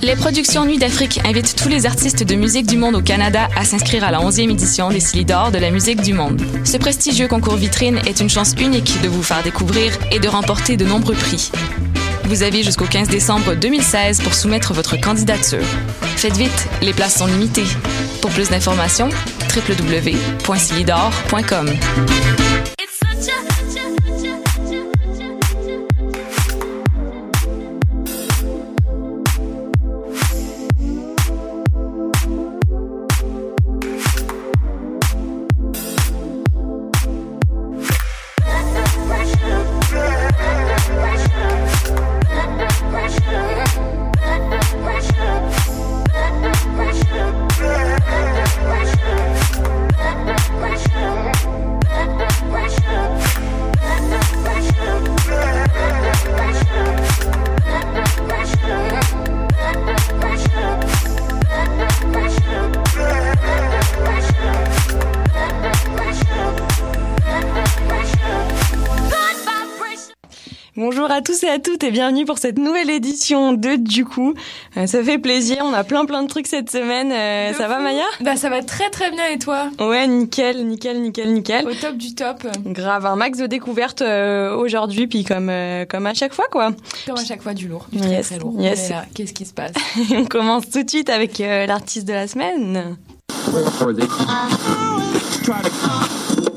Les productions Nuit d'Afrique invitent tous les artistes de musique du monde au Canada à s'inscrire à la 11e édition des Silidor de la musique du monde. Ce prestigieux concours vitrine est une chance unique de vous faire découvrir et de remporter de nombreux prix. Vous avez jusqu'au 15 décembre 2016 pour soumettre votre candidature. Faites vite, les places sont limitées. Pour plus d'informations, www.silidor.com. à toutes et bienvenue pour cette nouvelle édition de Du coup. Euh, ça fait plaisir, on a plein plein de trucs cette semaine. Euh, ça va Maya? Bah ça va très très bien et toi? Ouais, nickel, nickel, nickel, nickel. Au top du top. Grave, un max de découvertes euh, aujourd'hui, puis comme euh, comme à chaque fois quoi. Comme à chaque fois du lourd, du Yes, très très lourd. yes. Qu'est-ce qui se passe? On commence tout de suite avec euh, l'artiste de la semaine.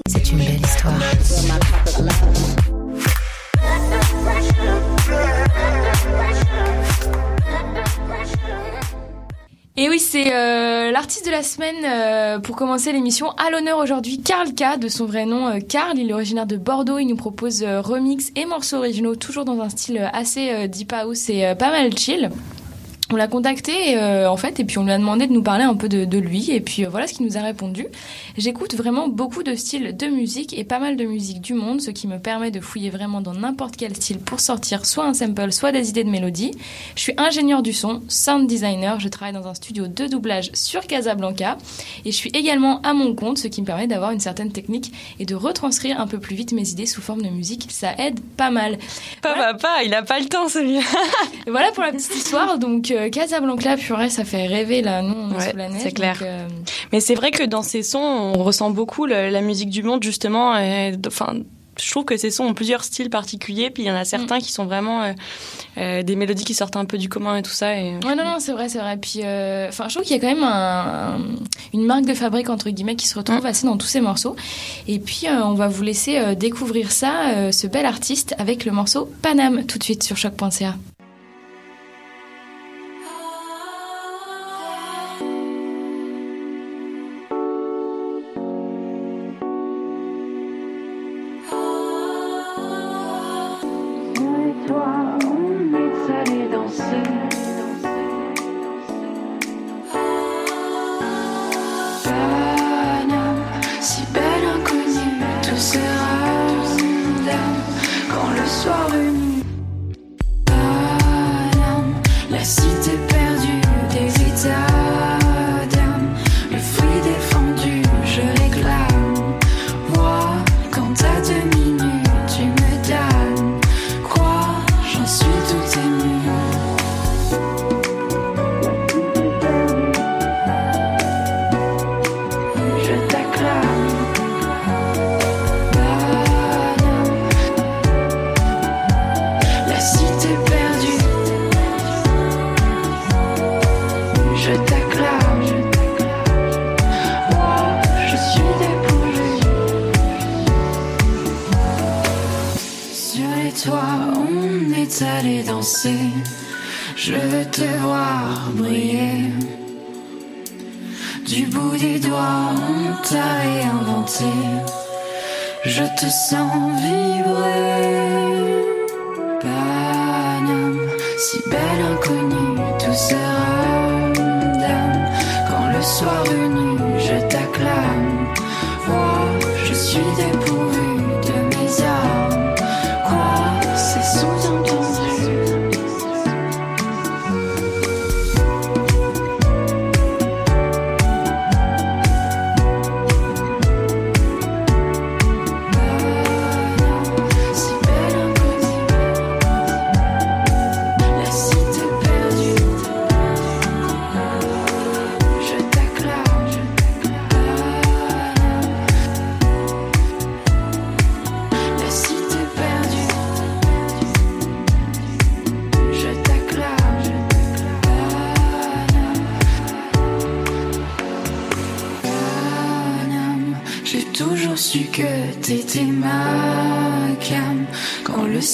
C'est une belle histoire. Et oui, c'est euh, l'artiste de la semaine euh, pour commencer l'émission. À l'honneur aujourd'hui, Karl K, de son vrai nom euh, Karl. Il est originaire de Bordeaux. Il nous propose euh, remix et morceaux originaux, toujours dans un style euh, assez deep house et pas mal chill. On l'a contacté euh, en fait et puis on lui a demandé de nous parler un peu de, de lui et puis euh, voilà ce qu'il nous a répondu. J'écoute vraiment beaucoup de styles de musique et pas mal de musique du monde, ce qui me permet de fouiller vraiment dans n'importe quel style pour sortir soit un sample, soit des idées de mélodie. Je suis ingénieur du son, sound designer, je travaille dans un studio de doublage sur Casablanca et je suis également à mon compte, ce qui me permet d'avoir une certaine technique et de retranscrire un peu plus vite mes idées sous forme de musique. Ça aide pas mal. Pas papa, il a pas le temps celui-là. Voilà pour la petite histoire. Donc euh, Casablanca, purée, ça fait rêver là. Nous, on est Ouais, sous la neige. c'est clair. donc, euh, Mais c'est vrai que dans ces sons, on ressent beaucoup le- la musique du monde justement. Enfin, je trouve que ces sons ont plusieurs styles particuliers, puis il y en a certains qui sont vraiment euh, euh, des mélodies qui sortent un peu du commun et tout ça. Et... Ouais, non, non, c'est vrai, c'est vrai. Puis, euh, enfin, je trouve qu'il y a quand même un- un- une marque de fabrique entre guillemets qui se retrouve Mm. assez dans tous ces morceaux. Et puis, euh, on va vous laisser euh, découvrir ça, euh, ce bel artiste, avec le morceau Paname tout de suite sur choc.ca. Je veux te voir briller. Du bout des doigts, on t'a réinventé. Je te sens vibrer. Paname, si belle inconnue, douceur d'âme. Quand le soir venu, je t'acclame.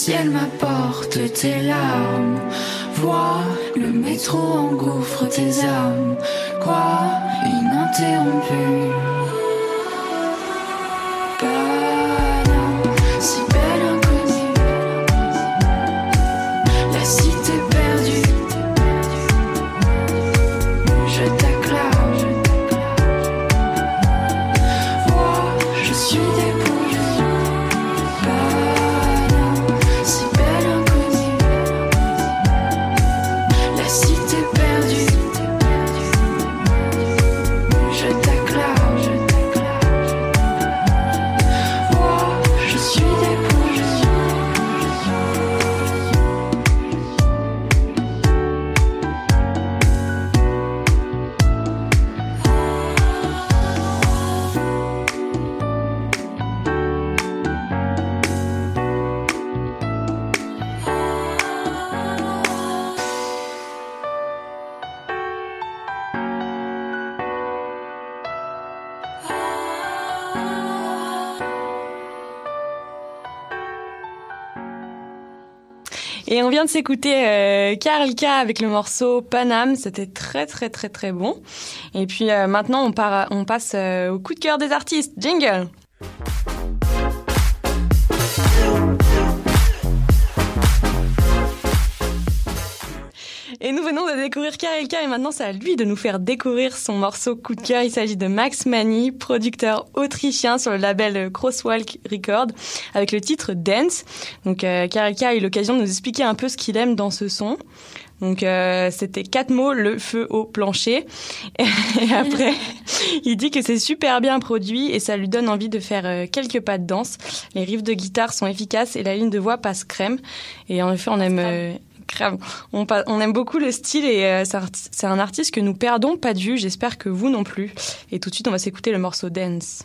Ciel m'apporte tes larmes, vois le métro engouffre tes âmes. Quoi, ininterrompu. Et on vient de s'écouter euh, K avec le morceau Panam. C'était très très très très bon. Et puis euh, maintenant on passe euh, au coup de cœur des artistes. Jingle. Venons de découvrir Karel K et maintenant c'est à lui de nous faire découvrir son morceau coup de cœur. Il s'agit de Max Mani, producteur autrichien sur le label Crosswalk Record avec le titre Dance. Donc euh, Karel K a eu l'occasion de nous expliquer un peu ce qu'il aime dans ce son. Donc euh, c'était quatre mots, le feu au plancher. Et après, il dit que c'est super bien produit et ça lui donne envie de faire euh, quelques pas de danse. Les riffs de guitare sont efficaces et la ligne de voix passe crème. Et en effet, on aime On, on aime beaucoup le style et euh, c'est un artiste que nous perdons pas de vue. J'espère que vous non plus. Et tout de suite, on va s'écouter le morceau Dance.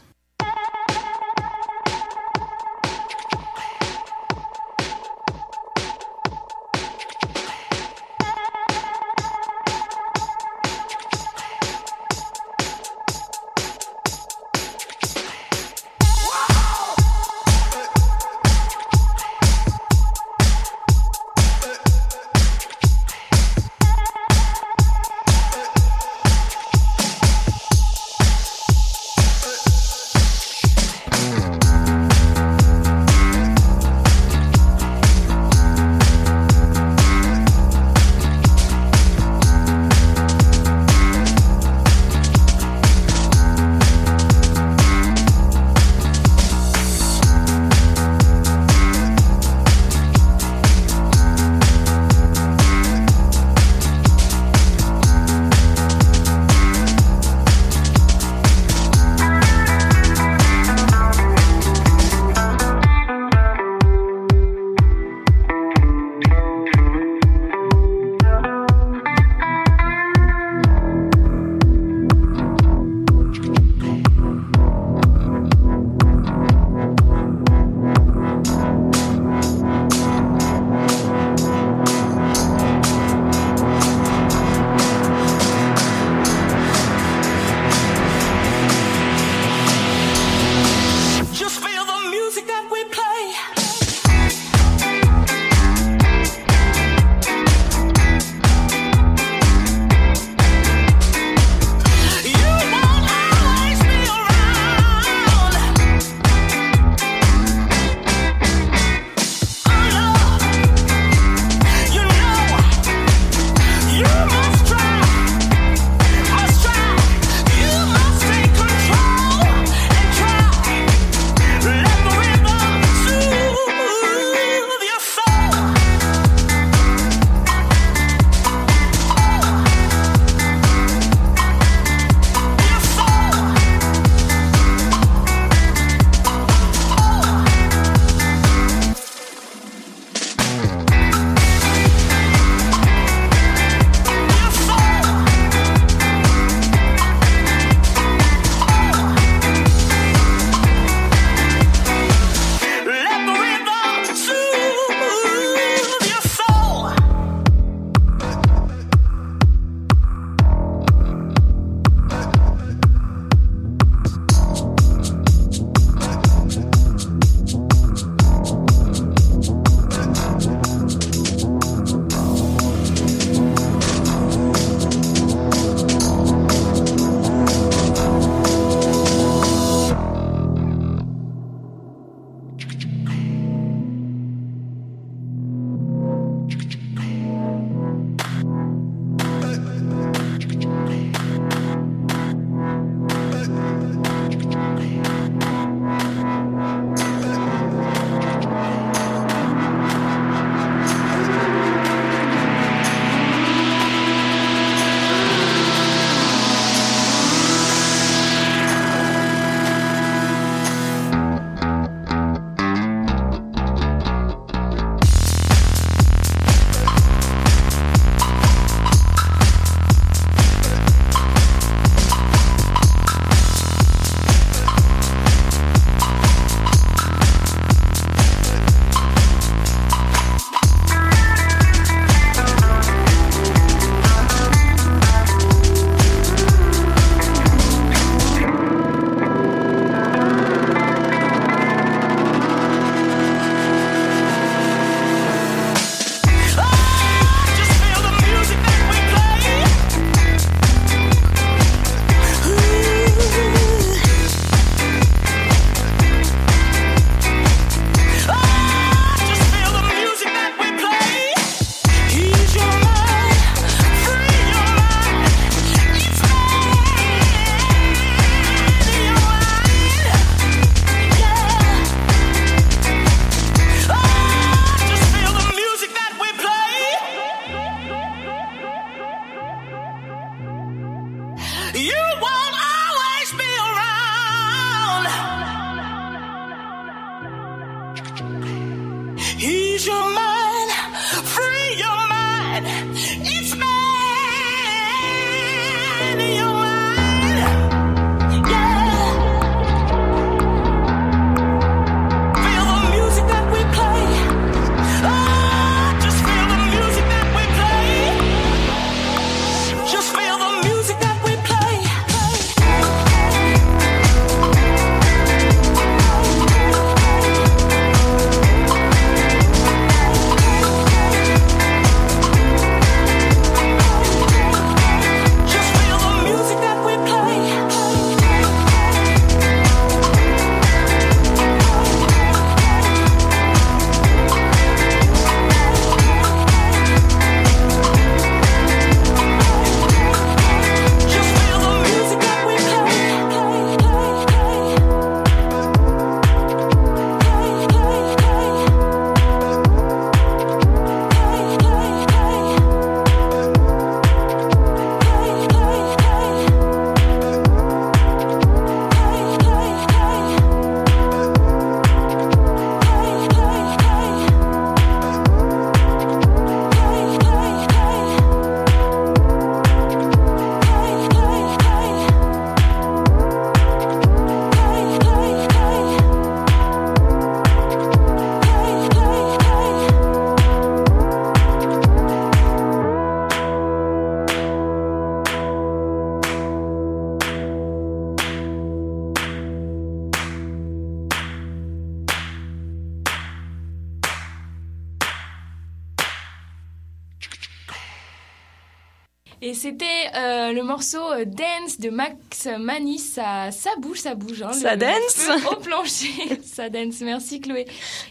C'était euh, le morceau euh, Dance de Max Manis. Ça, ça bouge, ça bouge. Hein, ça le, dance Au plancher. ça dance. Merci Chloé.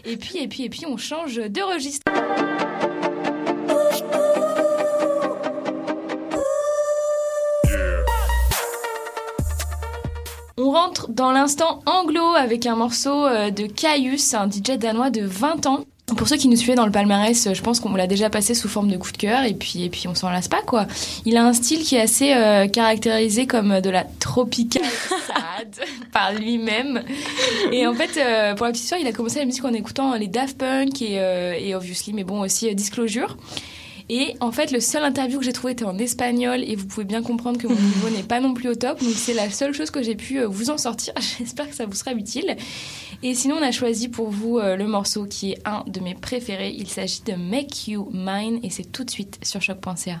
Et puis, et puis, et puis, on change de registre. On rentre dans l'instant anglo avec un morceau euh, de Caius, un DJ danois de 20 ans. Pour ceux qui nous suivaient dans le palmarès, je pense qu'on l'a déjà passé sous forme de coup de cœur et puis et puis on s'en lasse pas quoi. Il a un style qui est assez euh, caractérisé comme de la tropical sad par lui-même. Et en fait, euh, pour la petite histoire, il a commencé la musique en écoutant les Daft Punk et, euh, et Obviously, mais bon aussi euh, Disclosure. Et en fait, le seul interview que j'ai trouvé était en espagnol et vous pouvez bien comprendre que mon niveau n'est pas non plus au top. Donc c'est la seule chose que j'ai pu euh, vous en sortir. J'espère que ça vous sera utile. Et sinon, on a choisi pour vous euh, le morceau qui est un de mes préférés. Il s'agit de Make You Mine et c'est tout de suite sur choc.ca.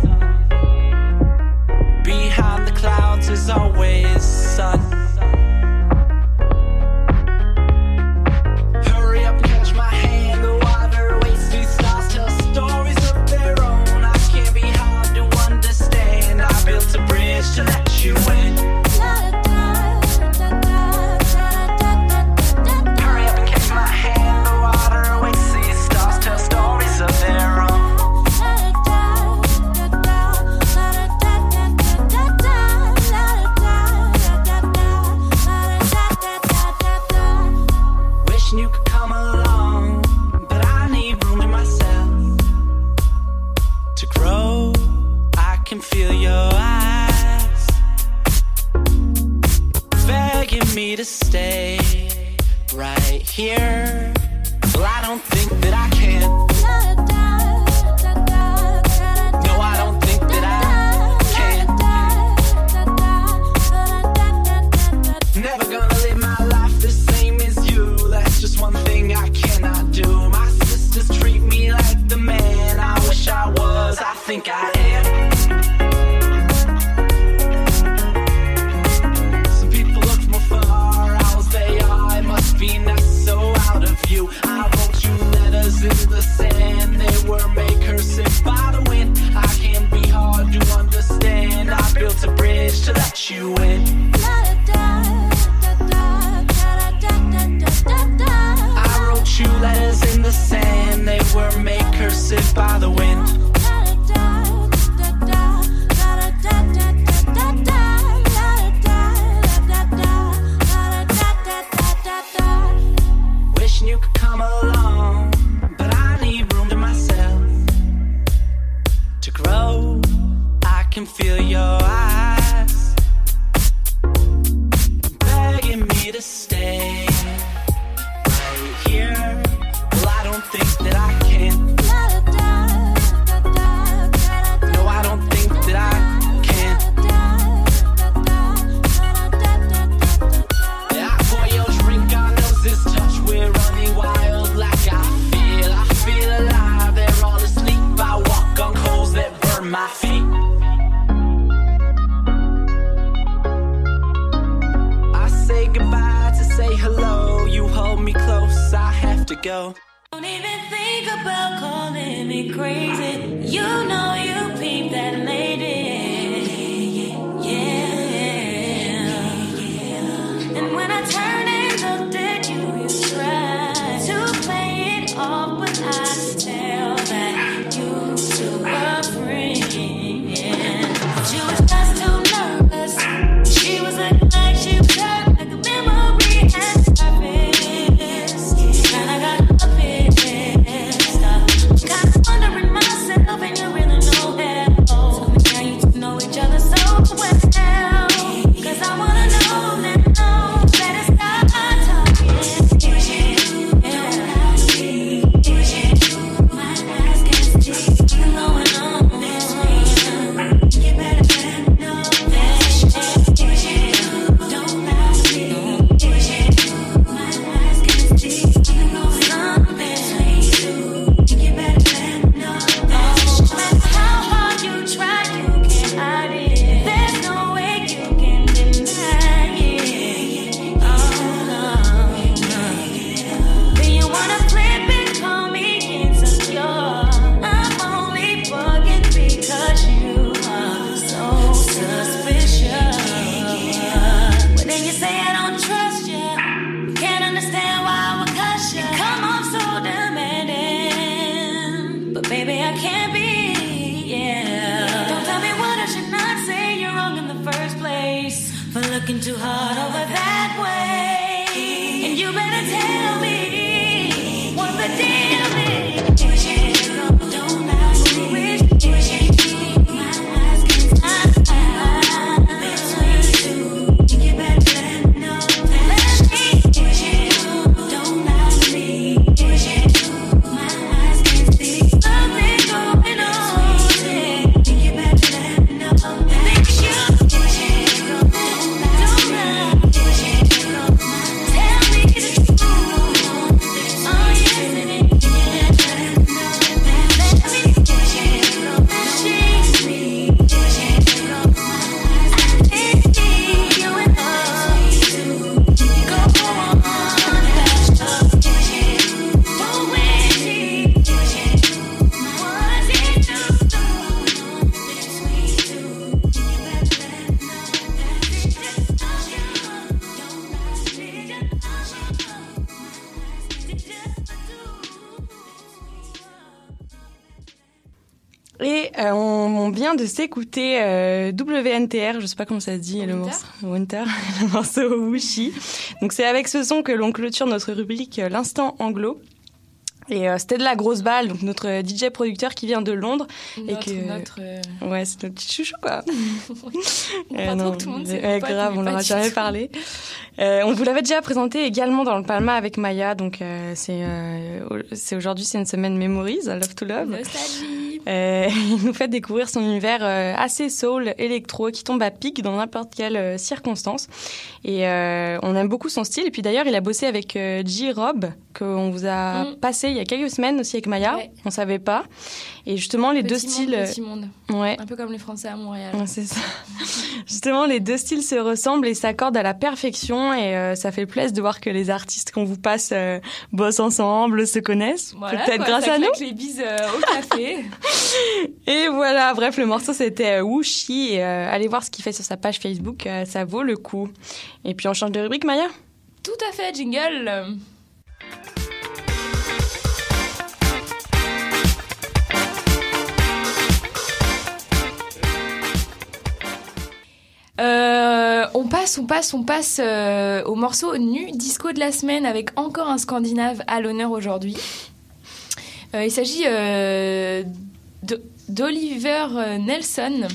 always s'écouter euh, WNTR, je sais pas comment ça se dit, le morceau Wushi. Donc c'est avec ce son que l'on clôture notre rubrique euh, L'instant anglo. Et euh, c'était de la grosse balle, donc notre euh, DJ producteur qui vient de Londres. Notre, et que... Notre. Euh, ouais, c'est notre petit chouchou, quoi. euh, non, tout le monde grave, on leur a jamais parlé. on vous l'avait déjà présenté également dans le Palma avec Maya, donc c'est, c'est aujourd'hui, c'est une semaine Memories, Love to Love. Il nous fait découvrir son univers assez soul, électro, qui tombe à pic dans n'importe quelle circonstance. Et on aime beaucoup son style. Et puis d'ailleurs, il a bossé avec J-Rob, qu'on vous a mm. passé il y a quelques semaines aussi avec Maya. Ouais. On savait pas. Et justement, les deux Petit styles. euh, Petit monde. Ouais. Un peu comme les Français à Montréal. Ouais, C'est ça. Justement, les deux styles se ressemblent et s'accordent à la perfection et euh, ça fait plaisir de voir que les artistes qu'on vous passe euh, bossent ensemble, se connaissent, Voilà, peut-être grâce ça à nous. les bises euh, au café. Et voilà, bref, le morceau c'était euh, Wushi. Et, euh, allez voir ce qu'il fait sur sa page Facebook, euh, ça vaut le coup. Et puis on change de rubrique, Maya? Tout à fait, jingle. Euh, on passe, on passe, on passe euh, au morceau nu disco de la semaine avec encore un Scandinave à l'honneur aujourd'hui. Euh, il s'agit d'Oliver Nelson.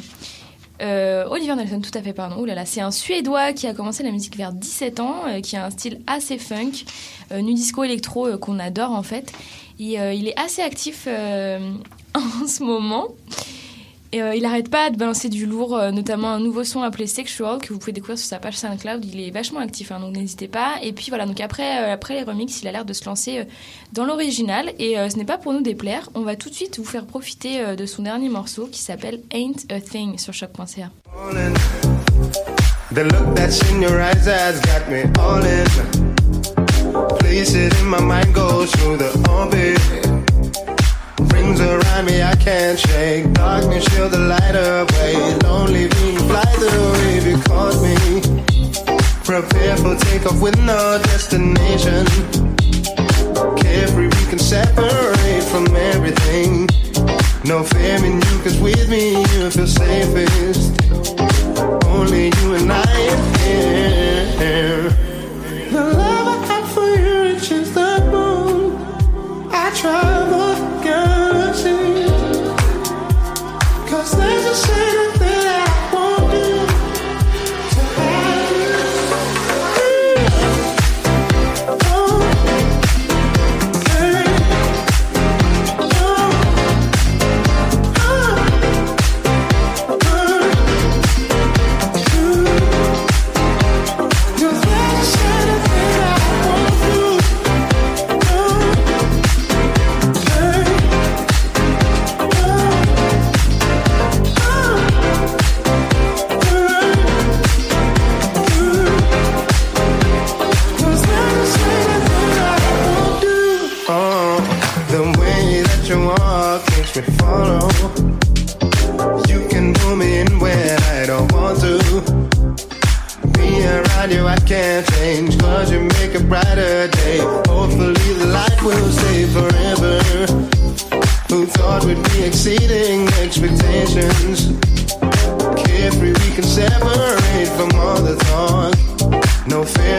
Oliver Nelson, tout à fait, pardon. Ouh c'est un Suédois qui a commencé la musique vers 17 ans, qui a un style assez funk, nu disco électro qu'on adore en fait. Et il est assez actif en ce moment. Et euh, il n'arrête pas de balancer du lourd, euh, notamment un nouveau son appelé Sexual que vous pouvez découvrir sur sa page SoundCloud. Il est vachement actif, hein, donc n'hésitez pas. Et puis voilà, donc après, euh, après les remixes, il a l'air de se lancer dans l'original. Et ce n'est pas pour nous déplaire. On va tout de suite vous faire profiter de son dernier morceau qui s'appelle Ain't a Thing sur choc.ca. The in in. In. Rings around me I can't shake. Darkness shield the light away. Lonely being fly the wave you caught me. Prepare for takeoff with no destination. Carefree, we can separate from everything. No fear in you, cause with me you feel safest. Only you and I here.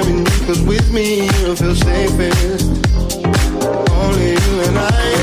Fear you, cause with me you'll feel safest. Only you and I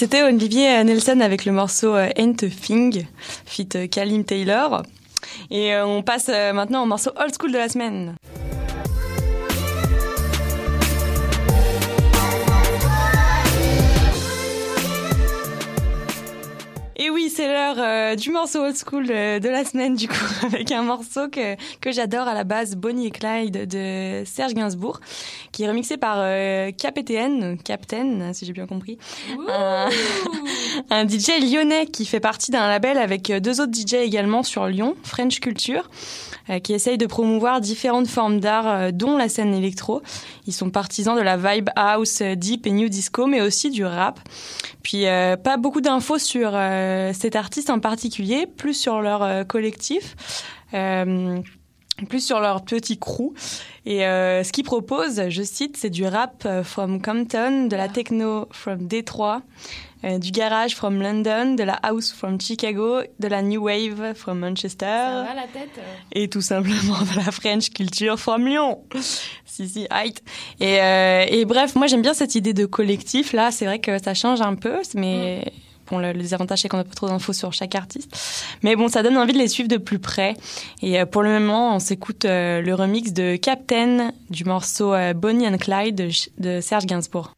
c'était Olivier Nelson avec le morceau euh, Ain't a Thing, fit euh, Kalim Taylor. Et euh, on passe euh, maintenant au morceau old school de la semaine. C'est l'heure euh, du morceau old school euh, de la semaine, du coup, avec un morceau que, que j'adore à la base, Bonnie et Clyde de Serge Gainsbourg, qui est remixé par euh, KPTN, Captain, si j'ai bien compris. Un, un DJ lyonnais qui fait partie d'un label avec deux autres DJ également sur Lyon, French Culture, euh, qui essaye de promouvoir différentes formes d'art, euh, dont la scène électro. Ils sont partisans de la vibe house, euh, deep et new disco, mais aussi du rap. Puis euh, pas beaucoup d'infos sur euh, cet artiste en particulier, plus sur leur euh, collectif. Euh, plus sur leur petit crew. Et euh, ce qu'ils proposent, je cite, c'est du rap euh, from Compton, de la techno from Détroit, euh, du garage from London, de la house from Chicago, de la new wave from Manchester. Ça va la tête Et tout simplement de la French culture from Lyon. si, si, height. Et, euh, et bref, moi j'aime bien cette idée de collectif. Là, c'est vrai que ça change un peu, mais bon, le, c'est qu'on n'a pas trop d'infos sur chaque artiste. Mais bon, ça donne envie de les suivre de plus près. Et euh, pour le moment, on s'écoute euh, le remix de Captain du morceau euh, Bonnie and Clyde de, de Serge Gainsbourg.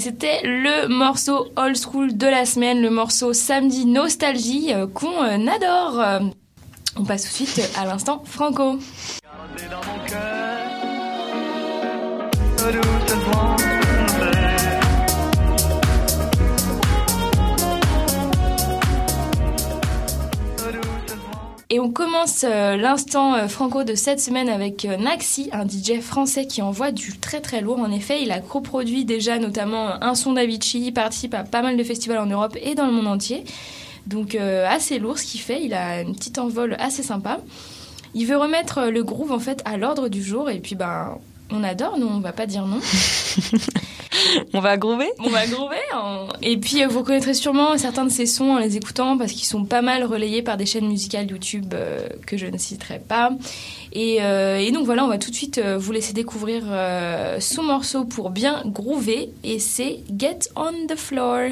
Et c'était le morceau old school de la semaine, le morceau Samedi Nostalgie euh, qu'on euh, adore. On passe tout de suite à l'instant Franco. Et on commence euh, l'instant euh, franco de cette semaine avec euh, Naxi, un DJ français qui envoie du très très lourd. En effet, il a coproduit déjà notamment un son d'Avicii, participe à pas mal de festivals en Europe et dans le monde entier. Donc euh, assez lourd ce qu'il fait, il a une petite envol assez sympa. Il veut remettre euh, le groove en fait à l'ordre du jour et puis ben on adore, nous on va pas dire non. On va groover On va groover. Et puis, euh, vous reconnaîtrez sûrement certains de ces sons en les écoutant parce qu'ils sont pas mal relayés par des chaînes musicales YouTube euh, que je ne citerai pas. Et, euh, et donc voilà, on va tout de suite vous laisser découvrir euh, son morceau pour bien groover. Et c'est Get on the Floor.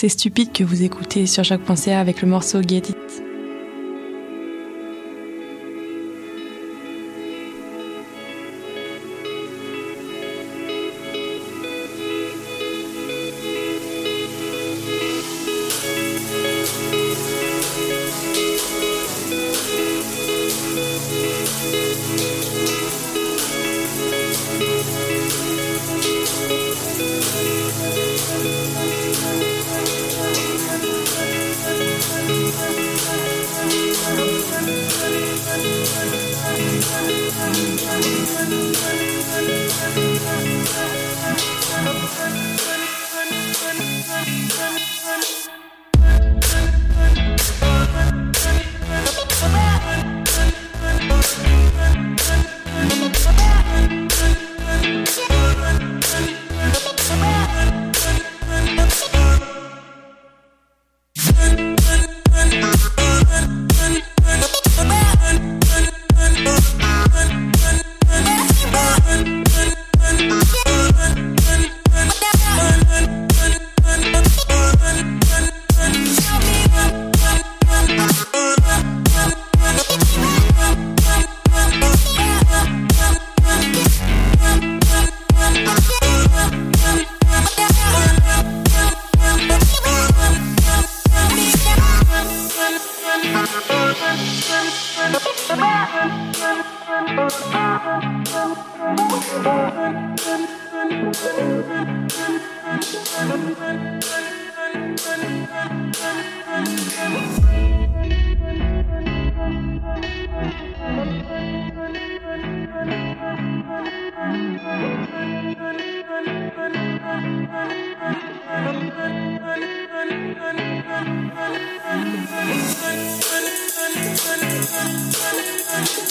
C'est stupide que vous écoutez sur chaque pensée avec le morceau Get It.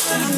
Now,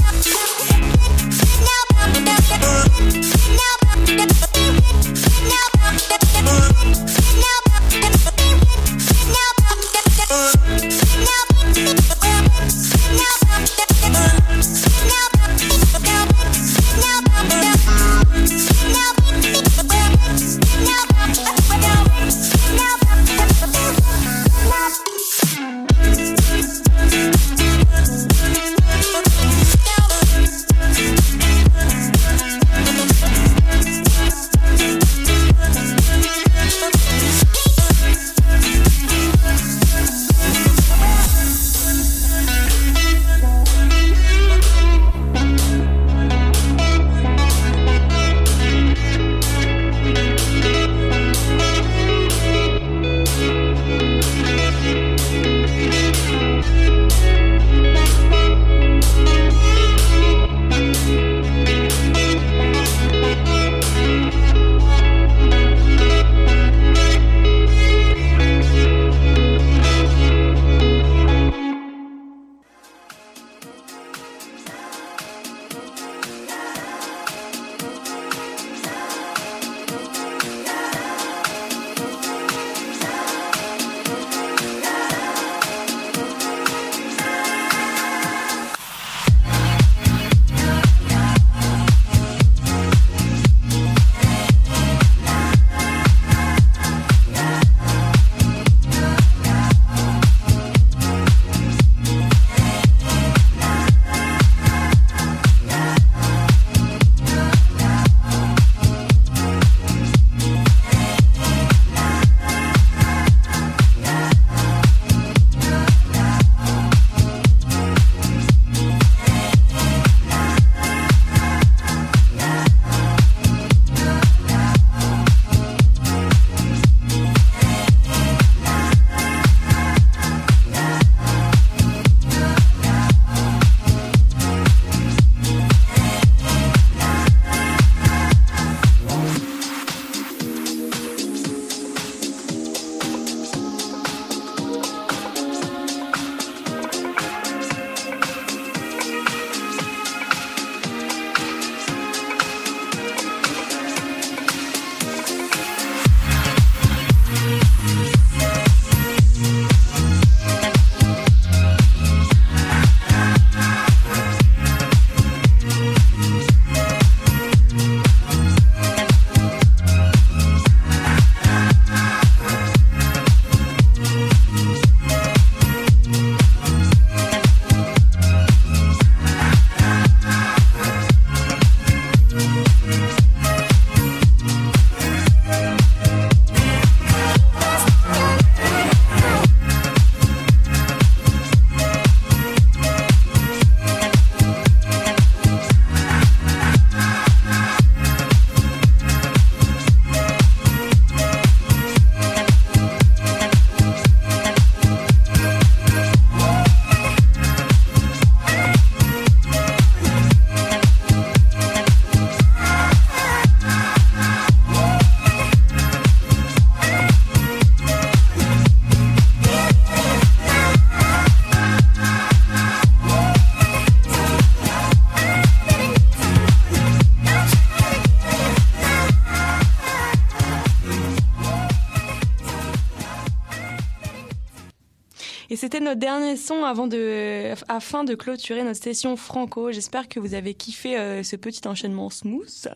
notre dernier son avant de, afin de clôturer notre session franco. J'espère que vous avez kiffé euh, ce petit enchaînement smooth.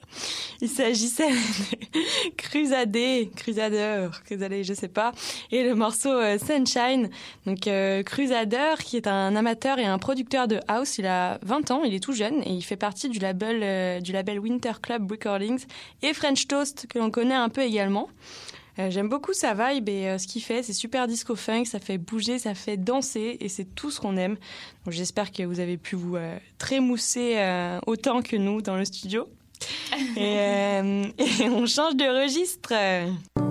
Il s'agissait de Crusader, Crusader, Crusader, je sais pas, et le morceau euh, Sunshine. Donc euh, Crusader, qui est un amateur et un producteur de house, il a 20 ans, il est tout jeune et il fait partie du label du label Winter Club Recordings et French Toast que l'on connaît un peu également. Euh, J'aime beaucoup sa vibe et euh, ce qu'il fait, c'est super disco funk, ça fait bouger, ça fait danser et c'est tout ce qu'on aime. Donc j'espère que vous avez pu vous euh, trémousser euh, autant que nous dans le studio. Et, euh, et on change de registre.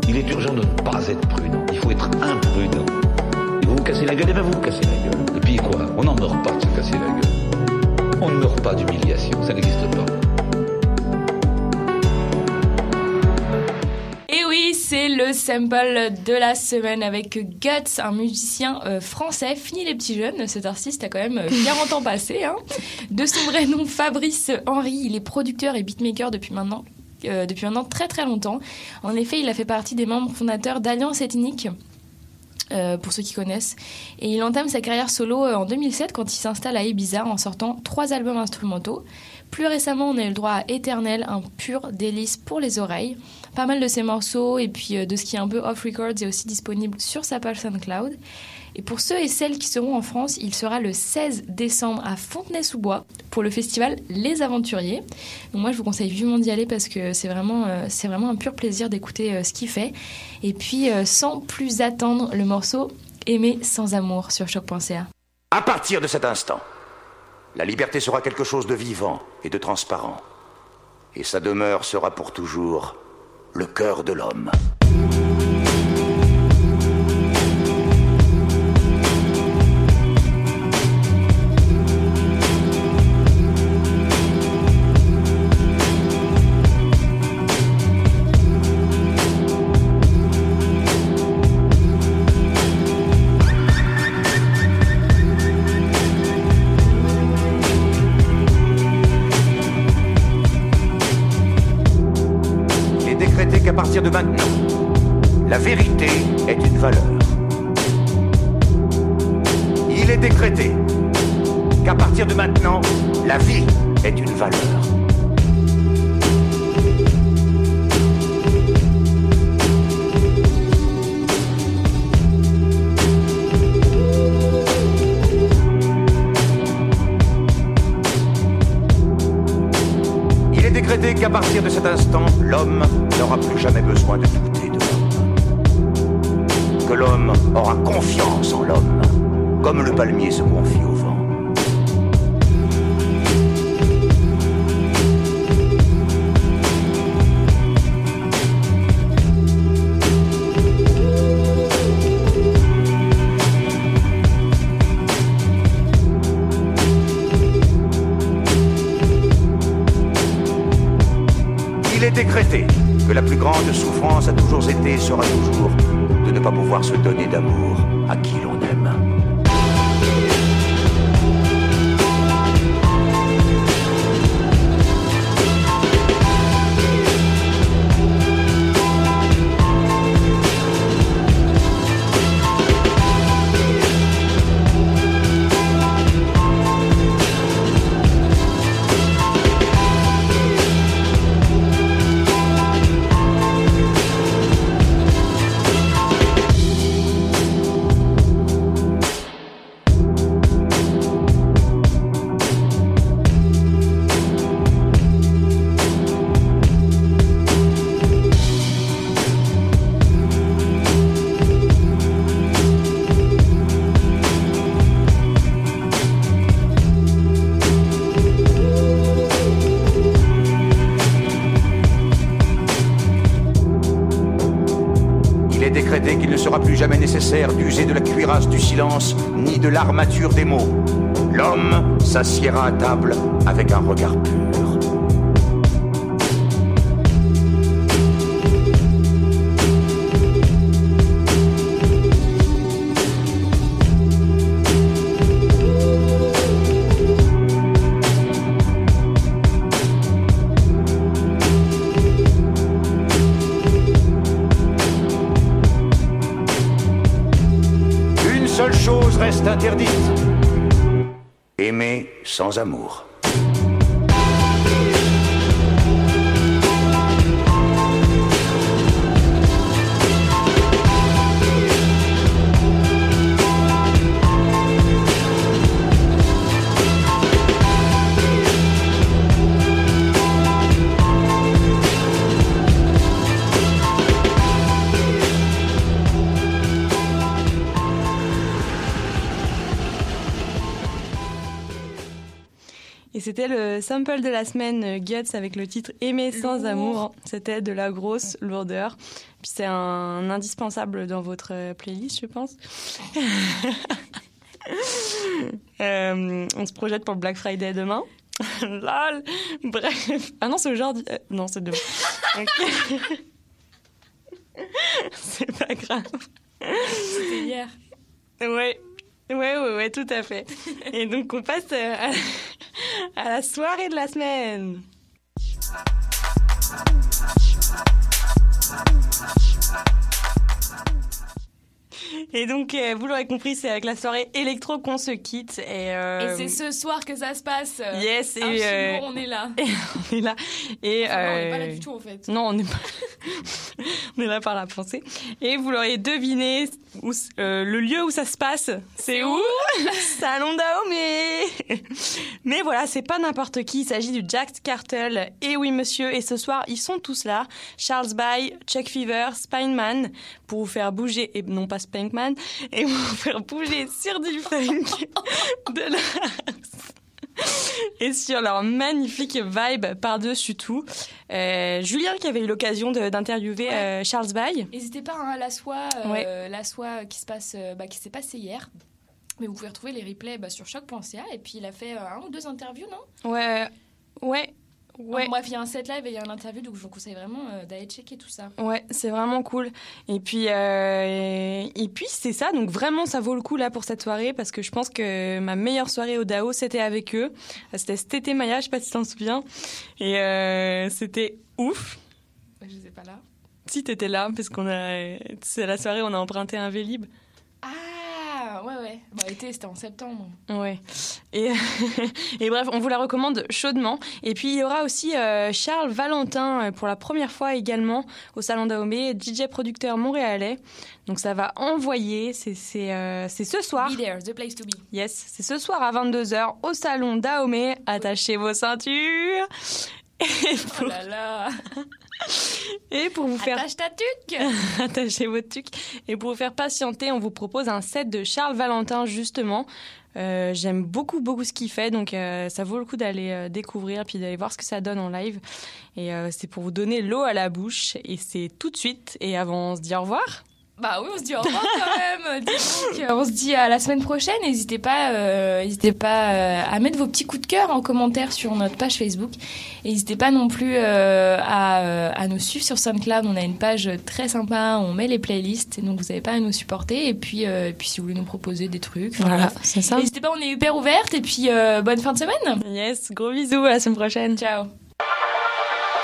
Il est urgent de ne pas être prudent. Il faut être imprudent. Et vous vous cassez la gueule, et bien vous vous cassez la gueule. Et puis quoi? On n'en meurt pas de se casser la gueule. On ne meurt pas d'humiliation, ça n'existe pas. C'est le sample de la semaine avec Guts, un musicien euh, français. Fini les petits jeunes, cet artiste a quand même euh, 40 ans passé. Hein. De son vrai nom, Fabrice Henry, il est producteur et beatmaker depuis maintenant. euh, depuis maintenant très très longtemps. En effet, il a fait partie des membres fondateurs d'Alliance Ethnique, euh, pour ceux qui connaissent. Et il entame sa carrière solo euh, en 2007 quand il s'installe à Ibiza en sortant trois albums instrumentaux. Plus récemment, on a eu le droit à Éternel, un pur délice pour les oreilles. Pas mal de ses morceaux et puis euh, de ce qui est un peu off-records est aussi disponible sur sa page SoundCloud. Et pour ceux et celles qui seront en France, il sera le 16 décembre à Fontenay-sous-Bois pour le festival Les Aventuriers. Donc moi, je vous conseille vivement d'y aller parce que c'est vraiment, euh, un pur plaisir d'écouter euh, ce qu'il fait. Et puis, euh, sans plus attendre, le morceau Aimer sans amour sur choc.ca. À partir de cet instant, la liberté sera quelque chose de vivant et de transparent. Et sa demeure sera pour toujours le cœur de l'homme. Comme le palmier se confie au vent. Il est décrété que la plus grande souffrance a toujours été et sera toujours de ne pas pouvoir se donner d'amour à qui l'armature des mots. L'homme s'assiera à table avec un regard pur. Aimer sans amour. Le sample de la semaine euh, Guts avec le titre Aimer sans Lourd. amour. C'était de la grosse lourdeur. Puis c'est un indispensable dans votre euh, playlist, je pense. Euh, on se projette pour le Black Friday demain. Lol. Bref. Ah non, c'est aujourd'hui. Euh, non, c'est demain. C'est pas grave. C'était hier. Ouais. Ouais, ouais, ouais, tout à fait. Et donc, on passe euh, à, à la soirée de la semaine. Et donc, euh, vous l'aurez compris, c'est avec la soirée électro qu'on se quitte. Et, euh, Et c'est ce soir que ça se passe. Yes, et, euh, on est là. on est là. Et, Enfin, non, on n'est pas là du tout en fait. Non, on n'est pas. on est là par la pensée. Et vous l'aurez deviné, où, le lieu où ça se passe, c'est où? Salon Dahomey Mais voilà, c'est pas n'importe qui. Il s'agit du Jack Cartel. Et oui, monsieur. Et ce soir, ils sont tous là. Charles Bay, Chuck Fever, Spineman, pour vous faire bouger, et non pas Spankman, et vous faire bouger sur du funk, de la et sur leur magnifique vibe par-dessus tout. Euh, Julien qui avait eu l'occasion d'interviewer euh, Charles Bay. N'hésitez pas hein, à la soie, euh, Ouais. la soie qui se passe, bah, qui s'est passée hier. Mais vous pouvez retrouver les replays bah, sur choc.ca et puis il a fait un ou deux interviews, non? Ouais, ouais, ouais. Bref, il y a un set live et il y a un interview, donc je vous conseille vraiment euh, d'aller checker tout ça. Ouais, c'est vraiment cool. Et puis, euh, et puis c'est ça. Donc vraiment, ça vaut le coup là pour cette soirée parce que je pense que ma meilleure soirée au DAO, c'était avec eux. C'était cet été Maya, je sais pas si tu t'en souviens. Et euh, c'était ouf. Je sais pas là. Si t'étais là, parce qu'on a, c'est la soirée on a emprunté un Vélib. Ah, ouais, ouais. Bah, été, c'était en septembre. Ouais. Et, et bref, on vous la recommande chaudement. Et puis il y aura aussi euh, Charles Valentin euh, pour la première fois également au Salon Dahomey, DJ producteur montréalais. Donc ça va envoyer, c'est euh, ce soir. Be there, the place to be. Yes, c'est ce soir à 22h au Salon Dahomey. Attachez vos ceintures. Et pour, Oh là là et pour vous faire Attache ta tuque Attachez votre tuque. Et pour vous faire patienter, on vous propose un set de Charles Valentin, justement. Euh, J'aime beaucoup, beaucoup ce qu'il fait, donc euh, ça vaut le coup d'aller euh, découvrir puis d'aller voir ce que ça donne en live. Et c'est pour vous donner l'eau à la bouche. Et c'est tout de suite. Et avant, on se dit au revoir. Bah oui, on se dit au revoir quand même. Donc. On se dit à la semaine prochaine. N'hésitez pas, euh, n'hésitez pas euh, à mettre vos petits coups de cœur en commentaire sur notre page Facebook. N'hésitez pas non plus euh, à, euh, à nous suivre sur SoundCloud. On a une page très sympa. On met les playlists. Donc vous n'avez pas à nous supporter. Et puis, euh, et puis si vous voulez nous proposer des trucs, Voilà, c'est ça. N'hésitez pas, on est hyper ouverte. Et puis euh, bonne fin de semaine. Yes, gros bisous, à la semaine prochaine. Ciao.